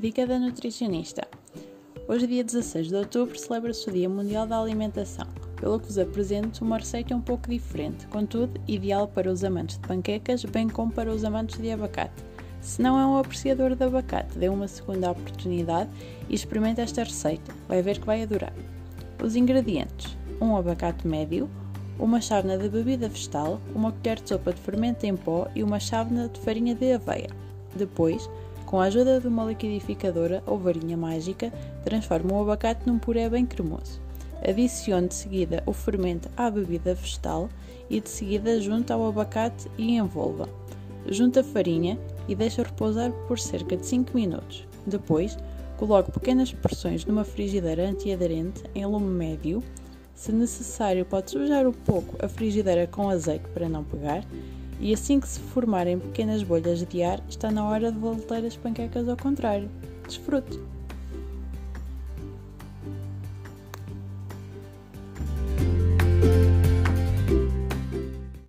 Dica da nutricionista. Hoje, dia 16 de outubro, celebra-se o Dia Mundial da Alimentação, pelo que vos apresento uma receita um pouco diferente, contudo, ideal para os amantes de panquecas, bem como para os amantes de abacate. Se não é um apreciador de abacate, dê uma segunda oportunidade e experimente esta receita, vai ver que vai adorar. Os ingredientes: um abacate médio, uma chávena de bebida vegetal, uma colher de sopa de fermento em pó e uma chávena de farinha de aveia. Depois, com a ajuda de uma liquidificadora ou varinha mágica, transforme o abacate num puré bem cremoso. Adicione de seguida o fermento à bebida vegetal e de seguida junte ao abacate e envolva. Junte a farinha e deixe repousar por cerca de 5 minutos. Depois, coloque pequenas porções numa frigideira antiaderente em lume médio se necessário, pode sujar um pouco a frigideira com azeite para não pegar. E assim que se formarem pequenas bolhas de ar, está na hora de voltar as panquecas ao contrário. Desfrute!